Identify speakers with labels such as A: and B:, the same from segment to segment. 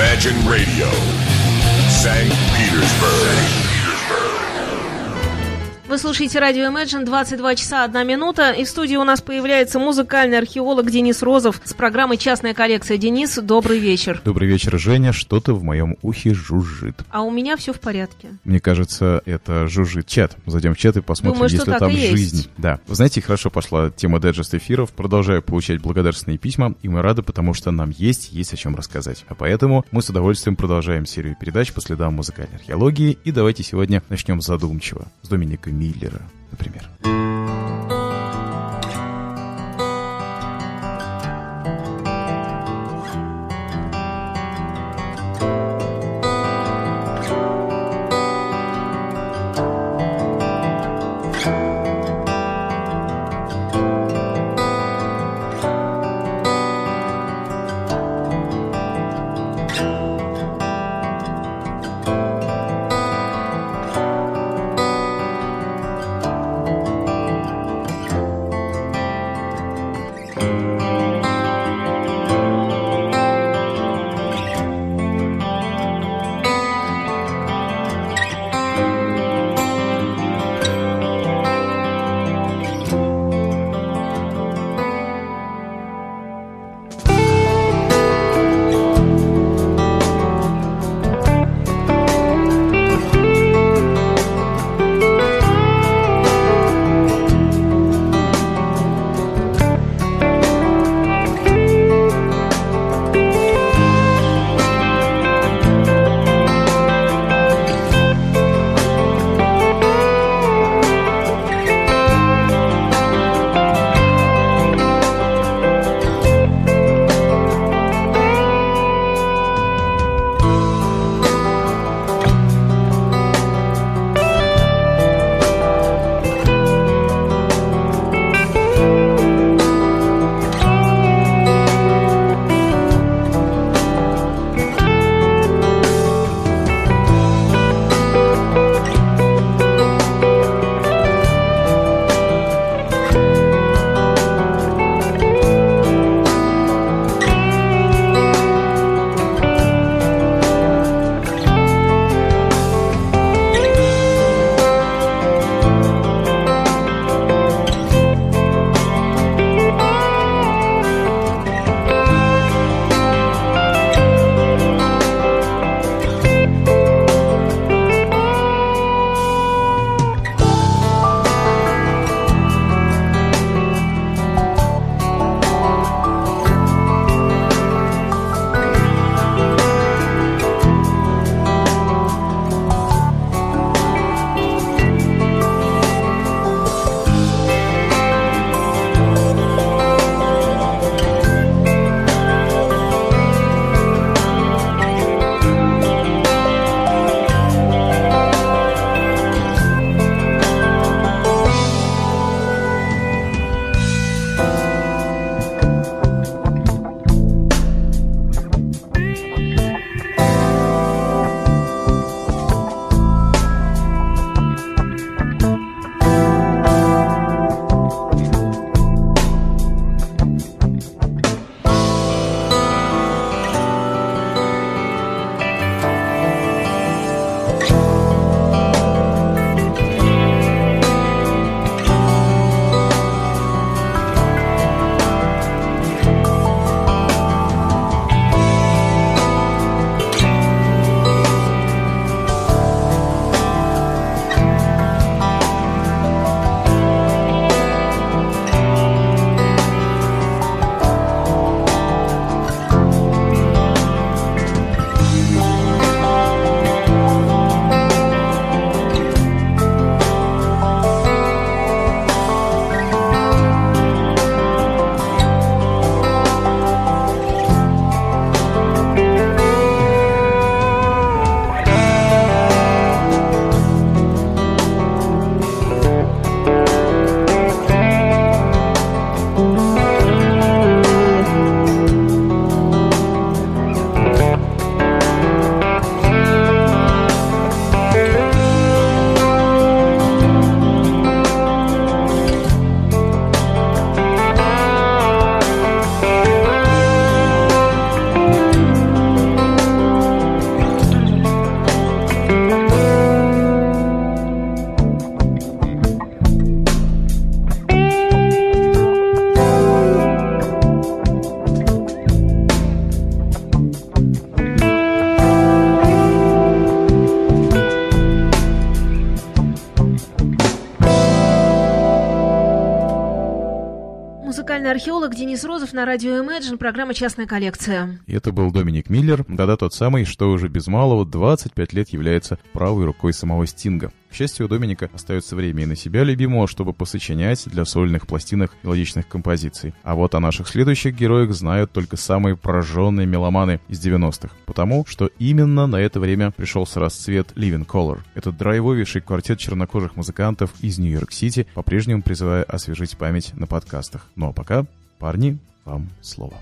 A: Imagine Radio, St. Petersburg.
B: Вы слушаете радио Imagine, 22 часа 1 минута. И в студии у нас появляется музыкальный археолог Денис Розов с программой «Частная коллекция». Денис, добрый вечер.
C: Добрый вечер, Женя. Что-то в моем ухе жужжит.
B: А у меня все в порядке.
C: Мне кажется, это жужжит чат. Зайдем в чат и посмотрим,
B: Думаю,
C: есть ли там жизнь.
B: есть.
C: Да. Вы знаете, хорошо пошла тема дайджест эфиров. Продолжаю получать благодарственные письма, и мы рады, потому что нам есть, есть о чем рассказать. А поэтому мы с удовольствием продолжаем серию передач по следам музыкальной археологии. И давайте сегодня начнем задумчиво. С Доминика Миллера, например.
B: Археолог Денис Розов на радио Imagine, программа «Частная коллекция».
C: Это был Доминик Миллер, да-да, тот самый, что уже без малого 25 лет является правой рукой самого Стинга. К счастью, у Доминика остается время и на себя любимого, чтобы посочинять для сольных пластинок мелодичных композиций. А вот о наших следующих героях знают только самые пораженные меломаны из 90-х. Потому что именно на это время пришелся расцвет Living Color. Этот драйвовейший квартет чернокожих музыкантов из Нью-Йорк-Сити, по-прежнему призывая освежить память на подкастах. Ну а пока, парни, вам слово.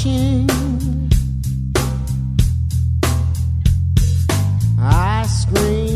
C: watching. I scream.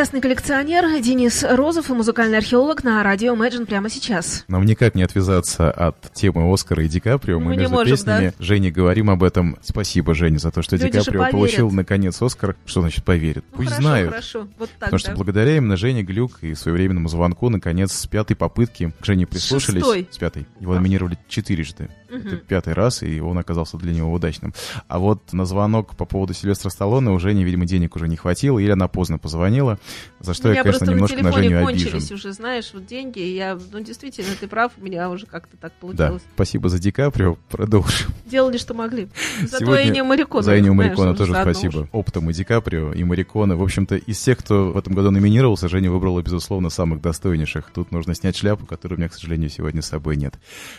B: Частный коллекционер Денис Розов и музыкальный археолог на радио Imagine прямо сейчас.
C: Нам никак не отвязаться от темы Оскара и Ди Каприо. Мы,
B: Мы не
C: между
B: можем,
C: песнями
B: да.
C: Жене говорим об этом. Спасибо, Жене, за то, что
B: Люди
C: Ди Каприо получил наконец Оскар. Что значит поверит?
B: Ну,
C: Пусть
B: хорошо,
C: знают.
B: хорошо. Вот так,
C: Потому что
B: да.
C: благодаря именно Жене Глюк и своевременному звонку, наконец, с пятой попытки к Жене прислушались.
B: шестой.
C: С пятой. Его номинировали четырежды. Это пятый раз, и он оказался для него удачным. А вот на звонок по поводу Сильвестра Сталлоне у Жени, видимо, денег уже не хватило, или она поздно позвонила, за что я,
B: меня
C: конечно, немножко
B: на
C: на, Женю
B: кончились
C: обижен.
B: уже, знаешь, вот деньги. и Я, ну, действительно, ты прав, у меня уже как-то так
C: Да,
B: получилось.
C: спасибо за Ди Каприо, продолжим.
B: Делали, что могли. Зато и не Марикона.
C: За
B: знаешь,
C: Марикона
B: он
C: тоже спасибо.
B: уж.
C: Оптом и Ди Каприо, и Марикона. В общем-то, из всех, кто в этом году номинировался, Женя выбрала, безусловно, самых достойнейших. Тут нужно снять шляпу, которой у меня, к сожалению, сегодня с собой нет.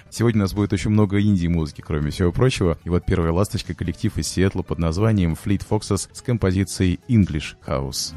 C: Сегодня у нас будет очень много инди-музыки, кроме всего прочего. И вот первая ласточка — коллектив из Сиэтла под названием Fleet Foxes с композицией English House.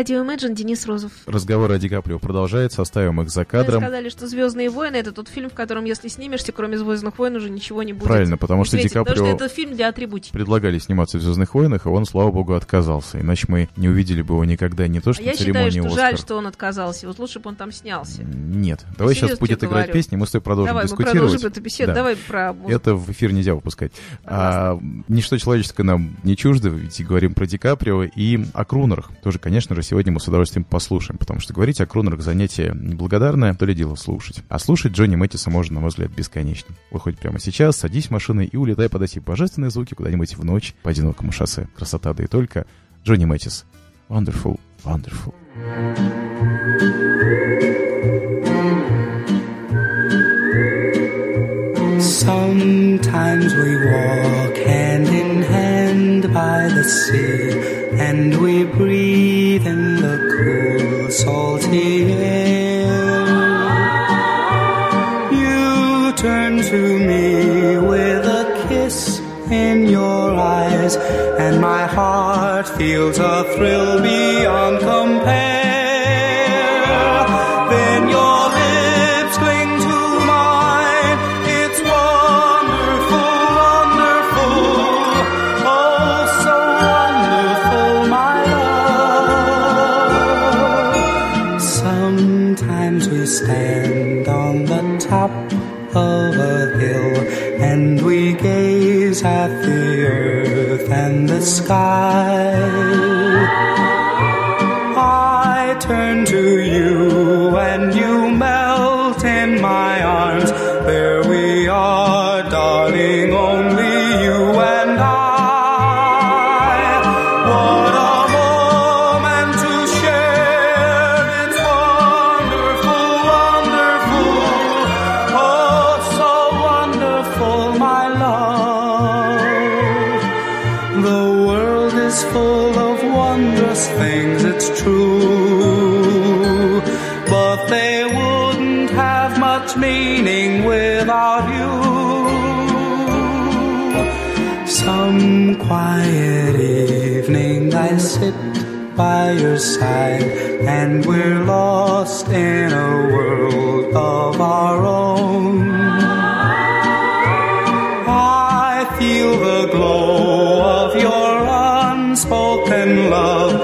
B: Радио Imagine, Денис Розов.
C: Разговор о Ди Каприо продолжается, оставим их за кадром.
B: Вы сказали, что «Звездные войны» — это тот фильм, в котором, если снимешься, кроме «Звездных войн», уже ничего не будет.
C: Правильно, потому что Ди
B: Потому
C: Каприо
B: что это фильм для атрибутики.
C: предлагали сниматься в «Звездных войнах», и он, слава богу, отказался. Иначе мы не увидели бы его никогда не то,
B: А
C: что
B: я
C: на
B: считаю,
C: церемонии
B: что
C: Оскар.
B: жаль, что он отказался. Вот лучше бы он там снялся.
C: Нет. Давай сейчас
B: серьезно
C: будет
B: тебе
C: играть
B: говорю.
C: песни, мы с тобой продолжим
B: Давай, мы
C: дискутировать.
B: продолжим эту беседу.
C: Да.
B: Давай про музыку.
C: Это в эфир нельзя выпускать. А, ничто человеческое нам не чуждо, ведь говорим про Ди Каприо и о крунерах. Тоже, конечно же, сегодня мы с удовольствием послушаем, потому что говорить о крунерах занятие неблагодарное, то ли дело слушать. А слушать Джонни Мэттиса можно, на мой взгляд, бесконечно. Выходь прямо сейчас, садись в машину и улетай под эти божественные звуки куда-нибудь в ночь по одинокому шоссе. Красота, да и только. Джонни Мэттис. Wonderful, wonderful.
D: Sometimes we walk hand in hand by the sea, and we breathe salty air. You turn to me with a kiss in your eyes, and my heart feels a thrill beyond compare. Sky. By your side and we're lost in a world of our own. I feel the glow of your unspoken love.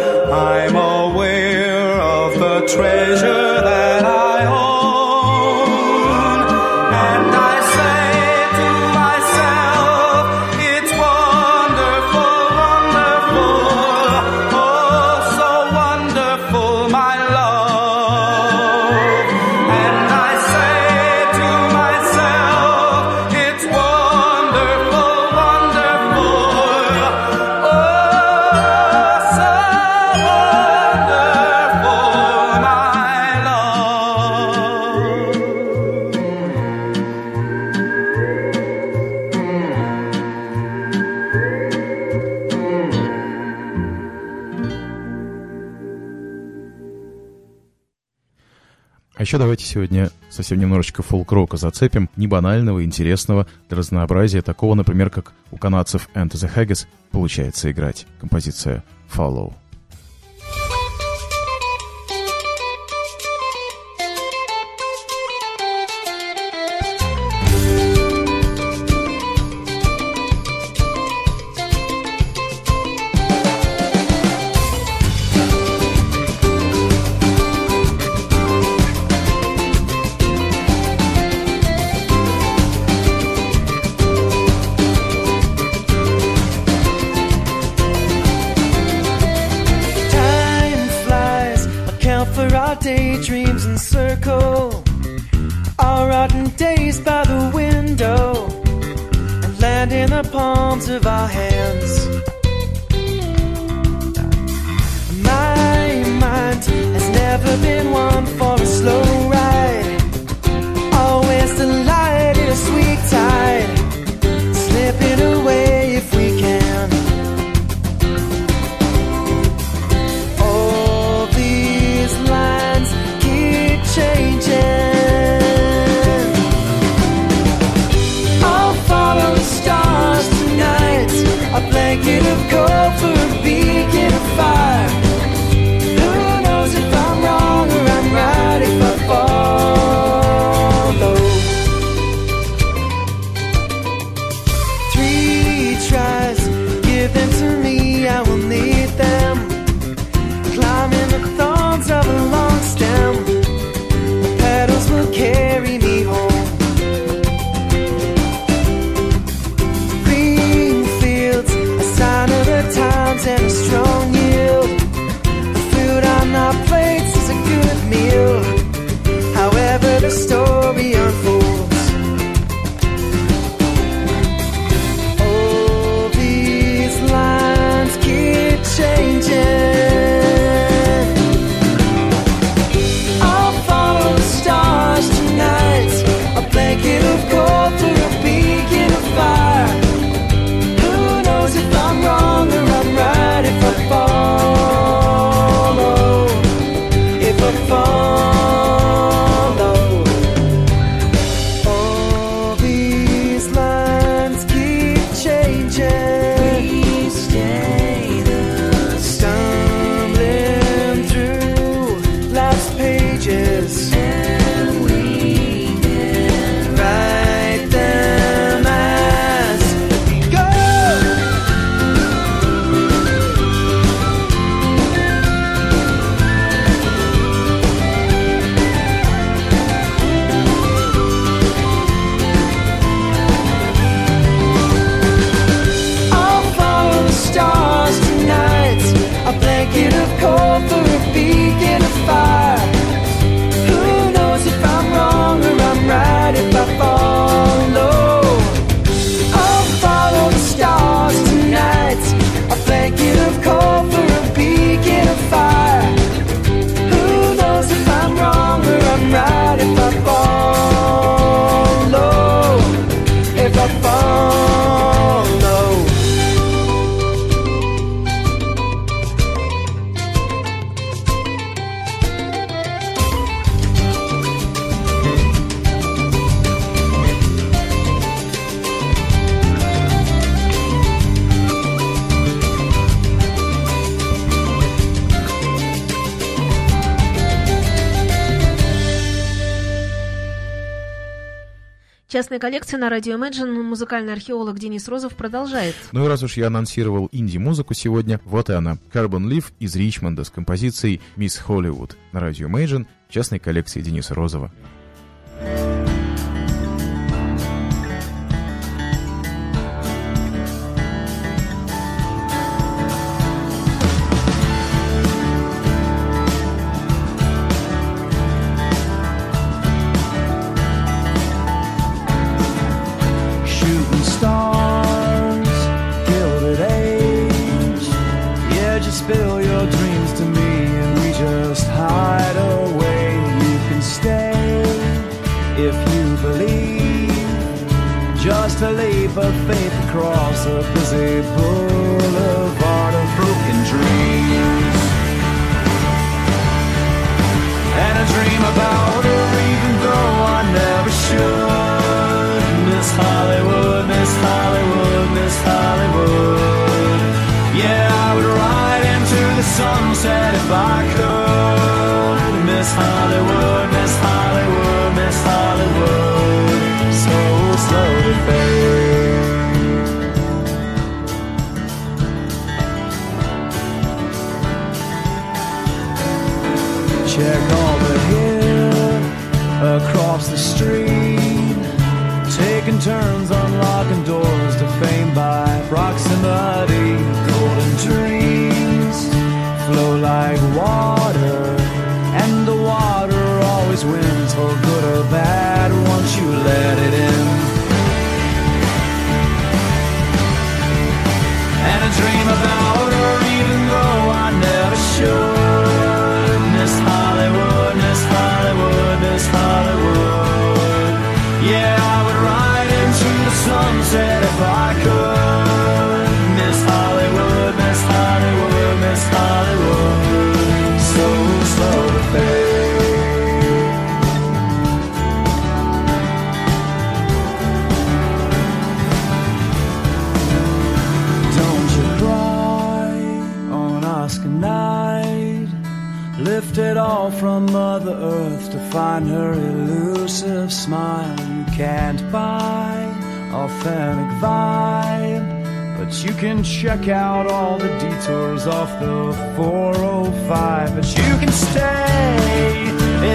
D: I'm aware of the treasure
C: еще давайте сегодня совсем немножечко фолк-рока зацепим, не банального, интересного, для разнообразия, такого, например, как у канадцев Enter the Haggis получается играть. Композиция «Follow».
B: Частная коллекция на радио Imagine музыкальный археолог Денис Розов продолжает.
C: Ну и раз уж я анонсировал инди-музыку сегодня, вот и она. Carbon Leaf из Ричмонда с композицией Miss Hollywood на радио Imagine частной коллекции Дениса Розова.
E: Shooting A leap of faith across a busy boulevard of broken dreams. And I dream about turns unlocking doors to fame by proximity. Golden dreams flow like water, and the water always wins for good or bad once you let it in. From Mother Earth to find her elusive smile. You can't buy authentic vibe, but you can check out all the detours off the 405. But you can stay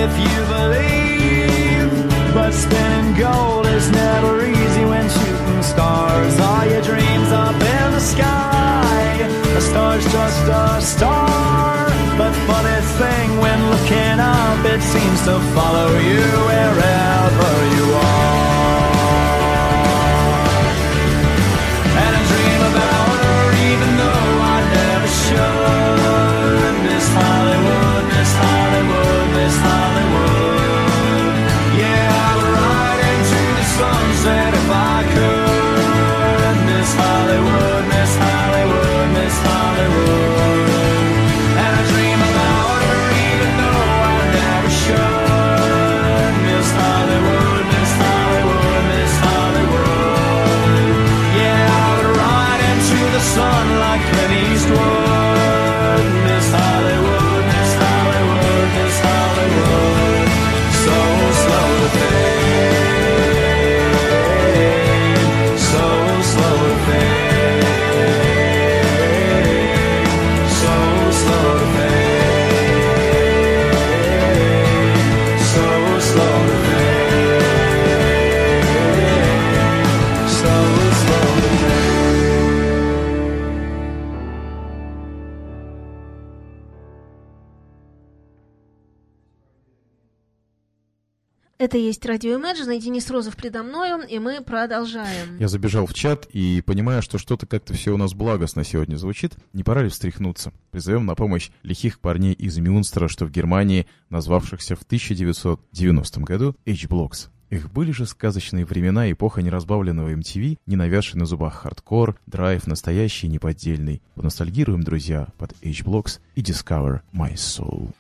E: if you believe. But spinning gold is never easy when shooting stars. Are your dreams up in the sky? A star's just a star. But funny thing, when looking up, it seems to follow you wherever you are.
B: Это есть радио Imagine, и Денис Розов предо мною, и мы продолжаем.
C: Я забежал в чат и понимаю, что что-то как-то все у нас благостно сегодня звучит. Не пора ли встряхнуться? Призовем на помощь лихих парней из Мюнстера, что в Германии, назвавшихся в 1990 году H-Blockx. Их были же сказочные времена, эпоха неразбавленного MTV, не навязший на зубах хардкор, драйв настоящий неподдельный. Поностальгируем, друзья, под H-Blockx и Discover My Soul.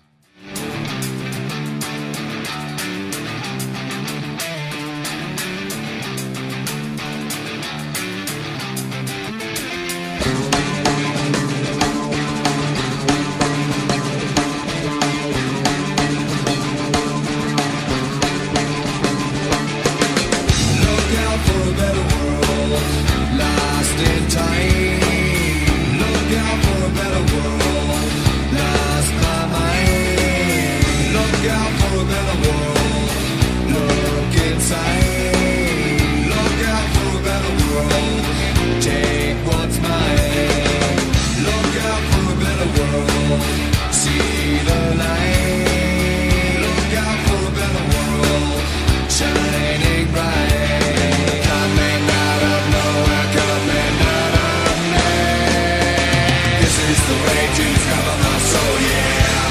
F: Discover my soul, yeah.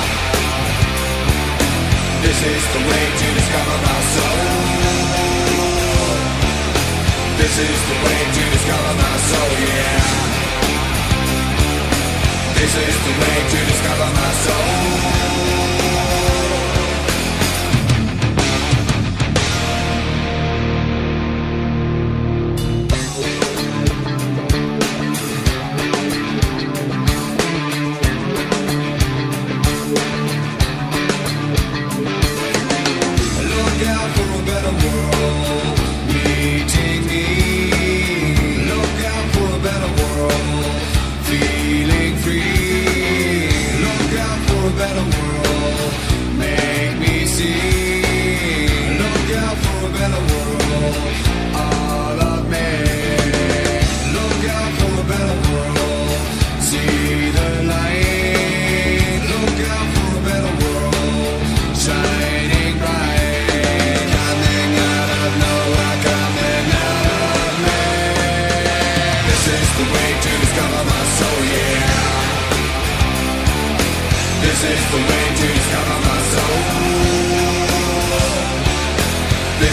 F: This is the way to discover my soul. This is the way to discover my soul, yeah. This is the way to discover my soul.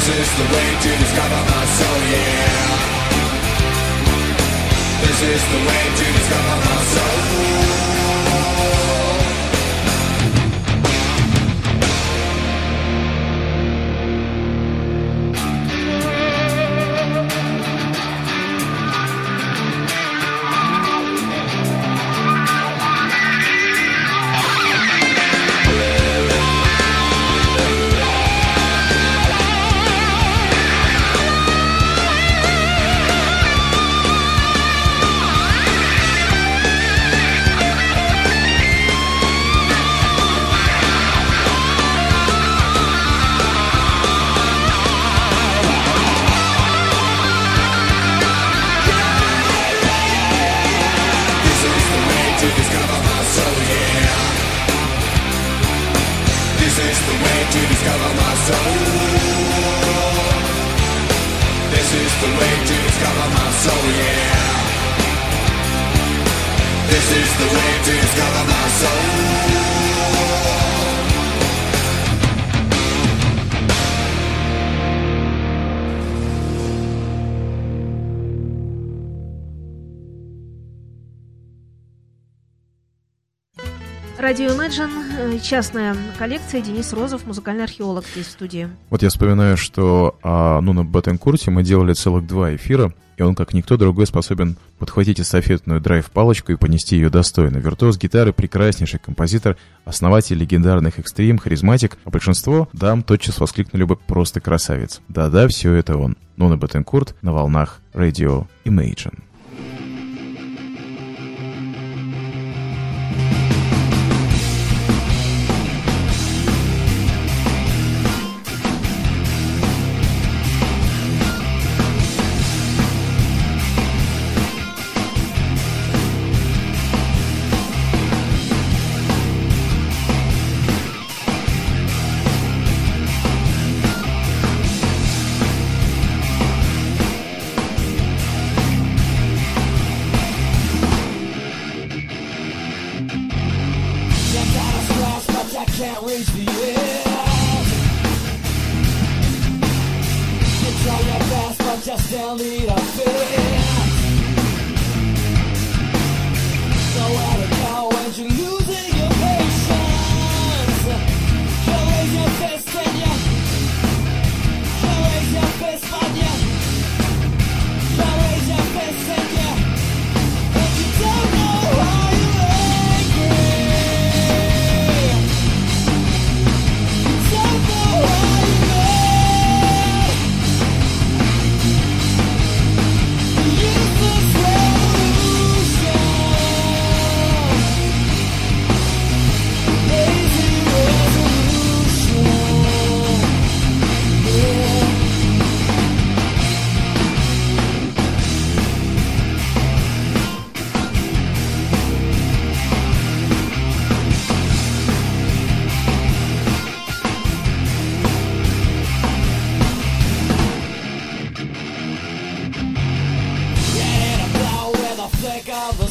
F: Is the way to discover my soul, oh yeah. This is the way to discover my soul.
B: Oh частная коллекция, Денис Розов, музыкальный археолог здесь в студии.
C: Вот я вспоминаю, что а, ну, на Бетенкурте мы делали целых два эфира, и он, как никто другой, способен подхватить эстафетную драйв-палочку и понести ее достойно. Виртуоз гитары, прекраснейший композитор, основатель легендарных экстрим, харизматик, а большинство дам тотчас воскликнули бы «просто красавец». Да-да, все это он. Нуна Бетенкурт на волнах Radio Imagine.
G: discover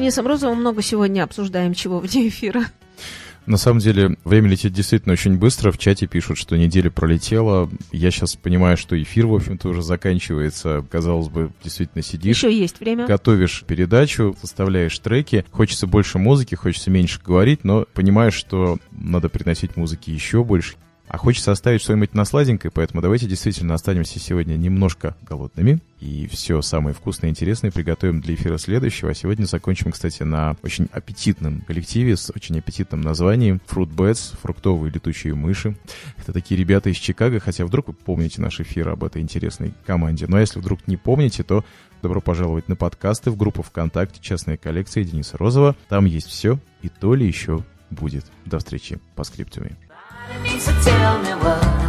B: Денисом Розовым много сегодня обсуждаем, чего вне эфира.
C: На самом деле, время летит действительно очень быстро. В чате пишут, что неделя пролетела. Я сейчас понимаю, что эфир, в общем-то, уже заканчивается. Казалось бы, действительно сидишь.
B: Еще есть время.
C: Готовишь передачу, составляешь треки. Хочется больше музыки, хочется меньше говорить, но понимаешь, что надо приносить музыки еще больше. А хочется оставить что-нибудь на сладенькое, поэтому давайте действительно останемся сегодня немножко голодными. И все самое вкусное и интересное приготовим для эфира следующего. А сегодня закончим, кстати, на очень аппетитном коллективе с очень аппетитным названием Fruit Bats, фруктовые летучие мыши. Это такие ребята из Чикаго, хотя вдруг вы помните наш эфир об этой интересной команде. Но если вдруг не помните, то добро пожаловать на подкасты в группу ВКонтакте «Частная коллекция» Дениса Розова. Там есть все и то ли еще будет. До встречи по скриптуме.
G: To tell me what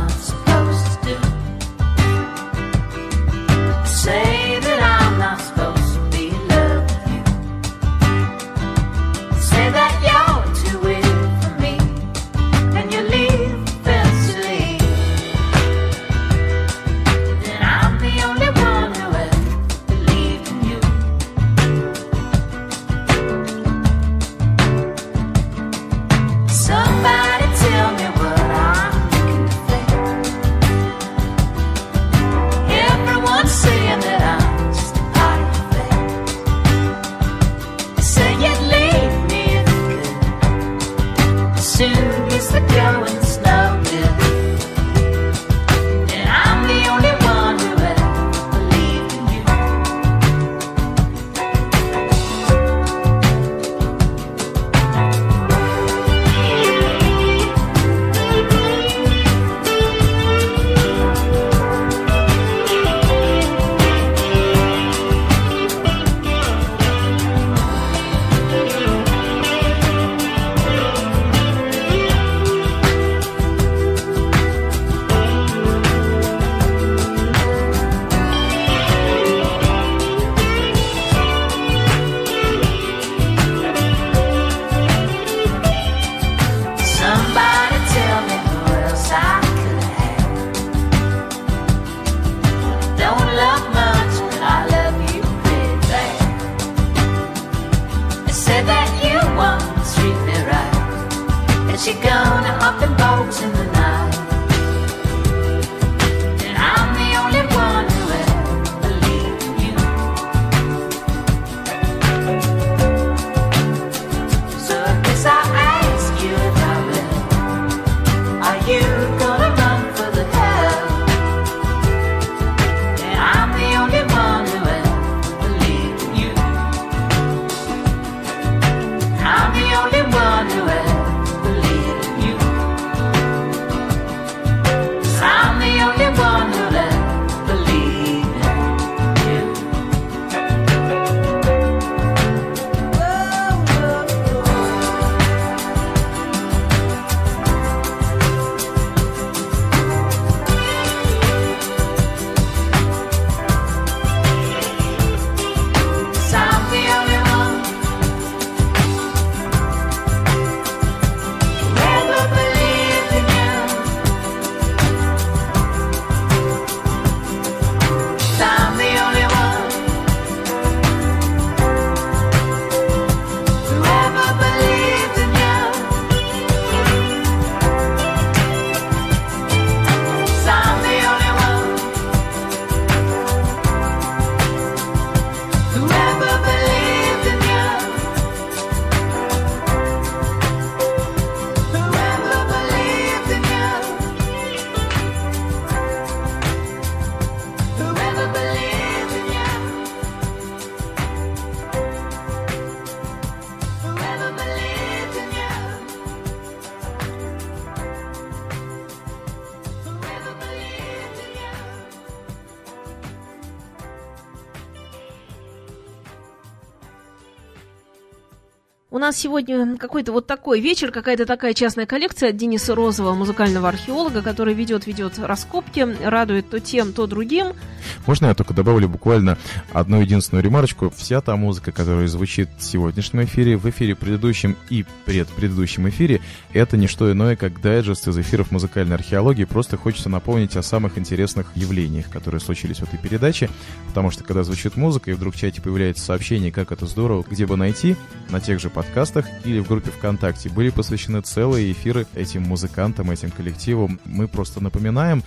G: soon as the going
B: snow. Нас сегодня какой-то вот такой вечер, какая-то такая частная коллекция от Дениса Розова, музыкального археолога, который ведет, ведет раскопки, радует то тем, то другим.
C: Можно я только добавлю буквально одну единственную ремарочку? Вся та музыка, которая звучит в сегодняшнем эфире, в эфире предыдущем и предпредыдущем эфире, это не что иное, как дайджест из эфиров музыкальной археологии. Просто хочется напомнить о самых интересных явлениях, которые случились в этой передаче, потому что когда звучит музыка и вдруг в чате появляется сообщение, как это здорово, где бы найти, на тех же подкастах или в группе ВКонтакте были посвящены целые эфиры этим музыкантам, этим коллективам. Мы просто напоминаем,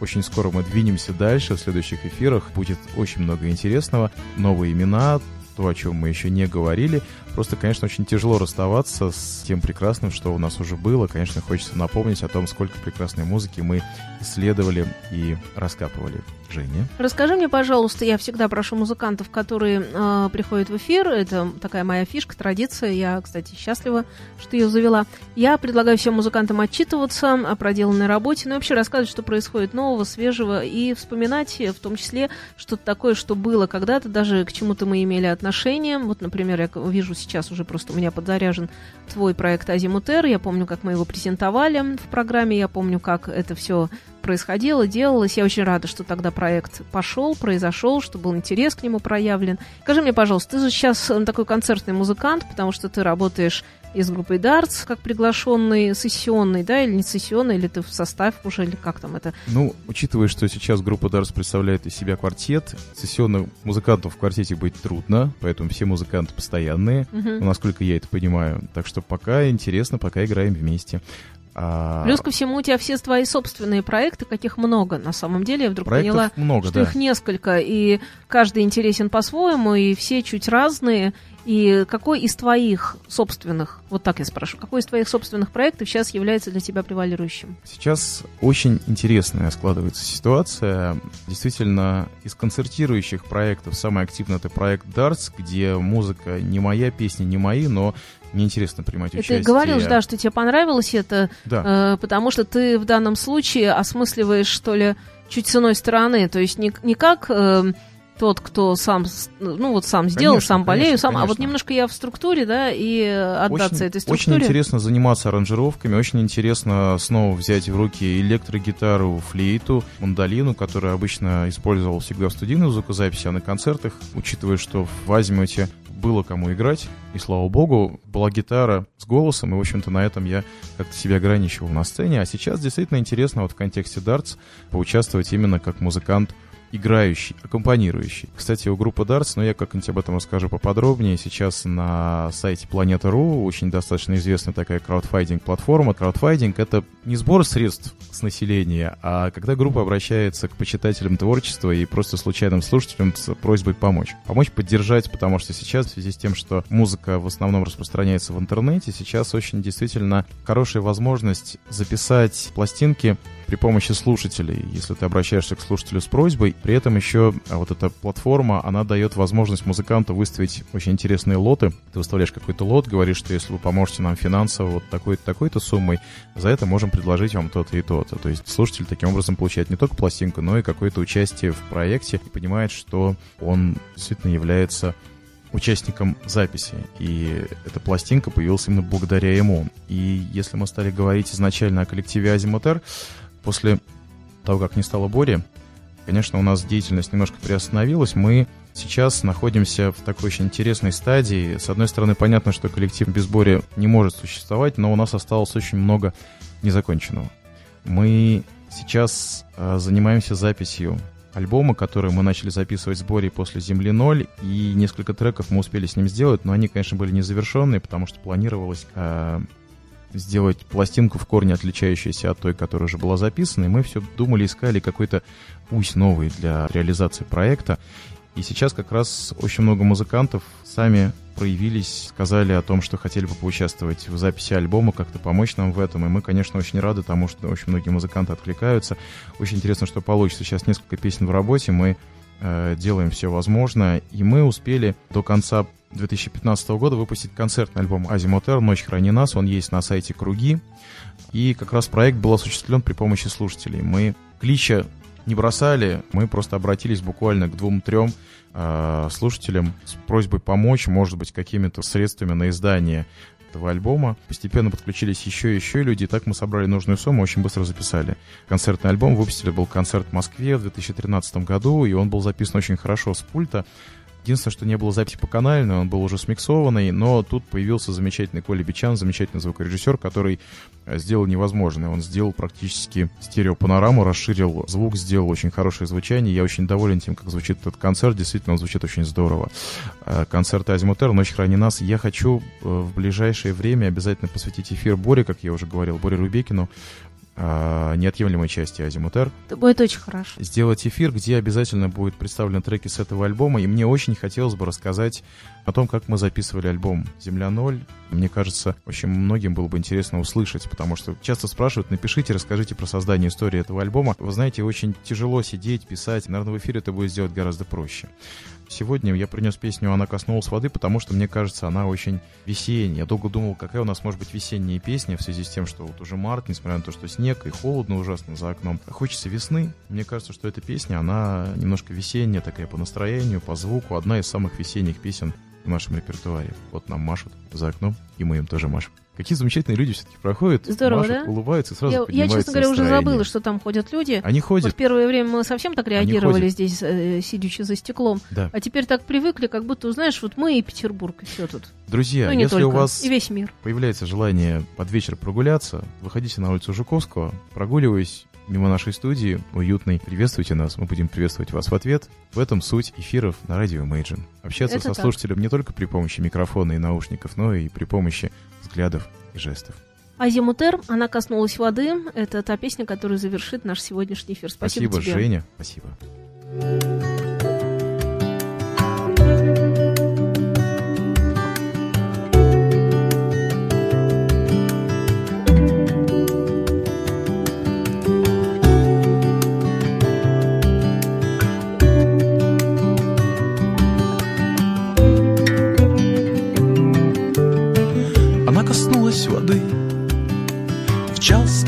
C: очень скоро мы двинемся дальше. В следующих эфирах будет очень много интересного. Новые имена, то, о чем мы еще не говорили. Просто, конечно, очень тяжело расставаться с тем прекрасным, что у нас уже было. Конечно, хочется напомнить о том, сколько прекрасной музыки мы исследовали и раскапывали. Женя?
B: Расскажи мне, пожалуйста, я всегда прошу музыкантов, которые э, приходят в эфир, это такая моя фишка, традиция, я, кстати, счастлива, что ее завела. Я предлагаю всем музыкантам отчитываться о проделанной работе, ну и вообще рассказывать, что происходит нового, свежего, и вспоминать в том числе что-то такое, что было когда-то, даже к чему-то мы имели отношение. Вот, например, я вижу сейчас уже просто у меня подзаряжен твой проект Азимутер, я помню, как мы его презентовали в программе, я помню, как это все происходило, делалось. Я очень рада, что тогда проект пошел, произошел, что был интерес к нему проявлен. Скажи мне, пожалуйста, ты же сейчас э, такой концертный музыкант, потому что ты работаешь из группы Darts, как приглашенный сессионный, да, или не сессионный, или ты в состав уже, или как там это?
C: Ну, учитывая, что сейчас группа Darts представляет из себя квартет, сессионных музыкантов в квартете быть трудно, поэтому все музыканты постоянные, ну, насколько я это понимаю. Так что пока интересно, пока играем вместе. А,
B: Плюс ко всему у тебя все твои собственные проекты, каких много на самом деле. Я вдруг
C: проектов
B: поняла,
C: много,
B: что
C: да.
B: их несколько, и каждый интересен по-своему, и все чуть разные. И какой из твоих собственных, вот так я спрошу, какой из твоих собственных проектов сейчас является для тебя превалирующим?
C: Сейчас очень интересная складывается ситуация. Действительно, из концертирующих проектов самый активный это проект Darts, где музыка не моя, песни не мои, но мне интересно принимать участие.
B: ты говорил, да, что тебе понравилось это,
C: Да.
B: э, потому что ты в данном случае осмысливаешь, что ли, чуть с иной стороны. То есть не, не как э, тот, кто сам, ну вот сам сделал,
C: Конечно,
B: сам болею,
C: конечно,
B: сам, а вот
C: конечно.
B: немножко я в структуре, да, и отдаться
C: очень,
B: этой
C: очень
B: структуре.
C: интересно заниматься аранжировками, очень интересно снова взять в руки электрогитару, флейту, мандолину, которую обычно использовал всегда в студийной звукозаписи, а на концертах, учитывая, что в Азимуте было кому играть, и слава богу, была гитара с голосом, и, в общем-то, на этом я как-то себя ограничивал на сцене. А сейчас действительно интересно вот в контексте дартс поучаствовать именно как музыкант играющий, аккомпанирующий. Кстати, у группы Darts, но я как-нибудь об этом расскажу поподробнее. Сейчас на сайте Planeta.ru очень достаточно известная такая краудфайдинг-платформа. Краудфайдинг — это не сбор средств с населения, а когда группа обращается к почитателям творчества и просто случайным слушателям с просьбой помочь. Помочь поддержать, потому что сейчас в связи с тем, что музыка в основном распространяется в интернете, сейчас очень действительно хорошая возможность записать пластинки при помощи слушателей, если ты обращаешься к слушателю с просьбой. При этом еще а, вот эта платформа, она дает возможность музыканту выставить очень интересные лоты. Ты выставляешь какой-то лот, говоришь, что если вы поможете нам финансово вот такой-то, такой-то суммой, за это можем предложить вам то-то и то-то. То есть слушатель таким образом получает не только пластинку, но и какое-то участие в проекте и понимает, что он действительно является участником записи. И эта пластинка появилась именно благодаря ему. И если мы стали говорить изначально о коллективе Азимутер, после того, как не стало Бори, конечно, у нас деятельность немножко приостановилась. Мы сейчас находимся в такой очень интересной стадии. С одной стороны, понятно, что коллектив без Бори не может существовать, но у нас осталось очень много незаконченного. Мы сейчас э, занимаемся записью альбома, который мы начали записывать с Бори после «Земли ноль», и несколько треков мы успели с ним сделать, но они, конечно, были незавершенные, потому что планировалось э, сделать пластинку в корне отличающуюся от той, которая уже была записана, и мы все думали, искали какой-то путь новый для реализации проекта. И сейчас как раз очень много музыкантов сами проявились, сказали о том, что хотели бы поучаствовать в записи альбома, как-то помочь нам в этом. И мы, конечно, очень рады тому, что очень многие музыканты откликаются. Очень интересно, что получится. Сейчас несколько песен в работе, мы э, делаем все возможное. И мы успели до конца 2015 года выпустить концертный альбом «Азимотер. Ночь храни нас». Он есть на сайте «Круги». И как раз проект был осуществлен при помощи слушателей. Мы клича не бросали. Мы просто обратились буквально к двум-трем э, слушателям с просьбой помочь, может быть, какими-то средствами на издание этого альбома. Постепенно подключились еще и еще люди, и так мы собрали нужную сумму, очень быстро записали. Концертный альбом выпустили, был концерт в Москве в 2013 году, и он был записан очень хорошо с пульта. Единственное, что не было записи по канальной, он был уже смиксованный, но тут появился замечательный Коля Бичан, замечательный звукорежиссер, который э, сделал невозможное. Он сделал практически стереопанораму, расширил звук, сделал очень хорошее звучание. Я очень доволен тем, как звучит этот концерт. Действительно, он звучит очень здорово. Э, Концерт Азимутер, «Ночь храни нас». Я хочу э, в ближайшее время обязательно посвятить эфир Боре, как я уже говорил, Боре Рубекину, э, неотъемлемой части Азимутер
B: Это будет очень хорошо.
C: сделать эфир, где обязательно будут представлены треки с этого альбома. И мне очень хотелось бы рассказать о том, как мы записывали альбом «Земля ноль». Мне кажется, очень многим было бы интересно услышать, потому что часто спрашивают, напишите, расскажите про создание истории этого альбома. Вы знаете, очень тяжело сидеть, писать. Наверное, в эфире это будет сделать гораздо проще. Сегодня я принес песню «Она коснулась воды», потому что, мне кажется, она очень весенняя. Я долго думал, какая у нас может быть весенняя песня в связи с тем, что вот уже март, несмотря на то, что снег и холодно ужасно за окном. Хочется весны. Мне кажется, что эта песня, она немножко весенняя такая по настроению, по звуку. Одна из самых весенних песен в нашем репертуаре. Вот нам машут за окном, и мы им тоже машем. Какие замечательные люди все-таки проходят,
B: Здорово,
C: машут,
B: да?
C: улыбаются и сразу
B: Я, я, честно говоря, уже
C: настроение.
B: забыла, что там ходят люди.
C: Они ходят,
B: Вот первое время мы совсем так реагировали здесь, э, сидячи за стеклом.
C: да.
B: А теперь так привыкли, как будто, знаешь, вот мы и Петербург, и все тут.
C: Друзья,
B: ну, не
C: если
B: только,
C: у вас
B: и весь мир.
C: появляется желание под вечер прогуляться, выходите на улицу Жуковского, прогуливаясь мимо нашей студии, уютной, приветствуйте нас, мы будем приветствовать вас в ответ. В этом суть эфиров на радио Imagine. Общаться
B: Это
C: со
B: так.
C: слушателем не только при помощи микрофона и наушников, но и при помощи взглядов и жестов.
B: Азимутер, она коснулась воды. Это та песня, которая завершит наш сегодняшний эфир. Спасибо,
C: Спасибо,
B: тебе.
C: Женя. Спасибо.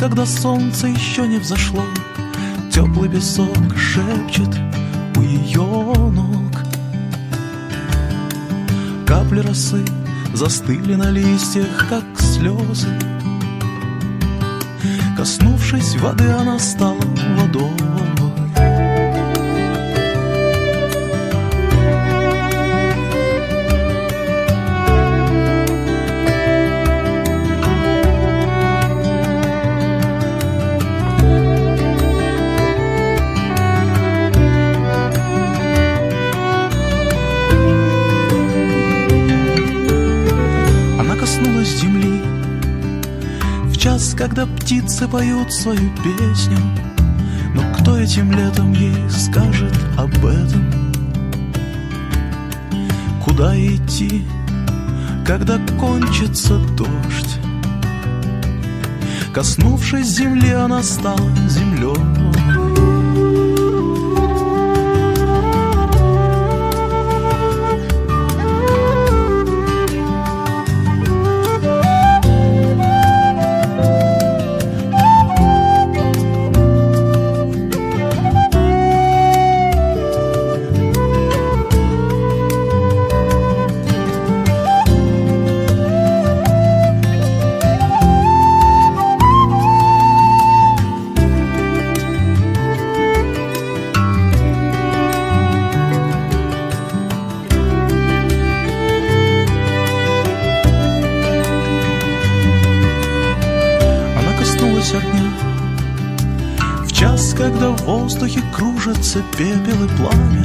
H: Когда солнце еще не взошло Теплый песок шепчет у ее ног. Капли росы застыли на листьях, как слезы. Коснувшись воды, она стала водой когда птицы поют свою песню Но кто этим летом ей скажет об этом? Куда идти, когда кончится дождь? Коснувшись земли, она стала землей пепел и пламя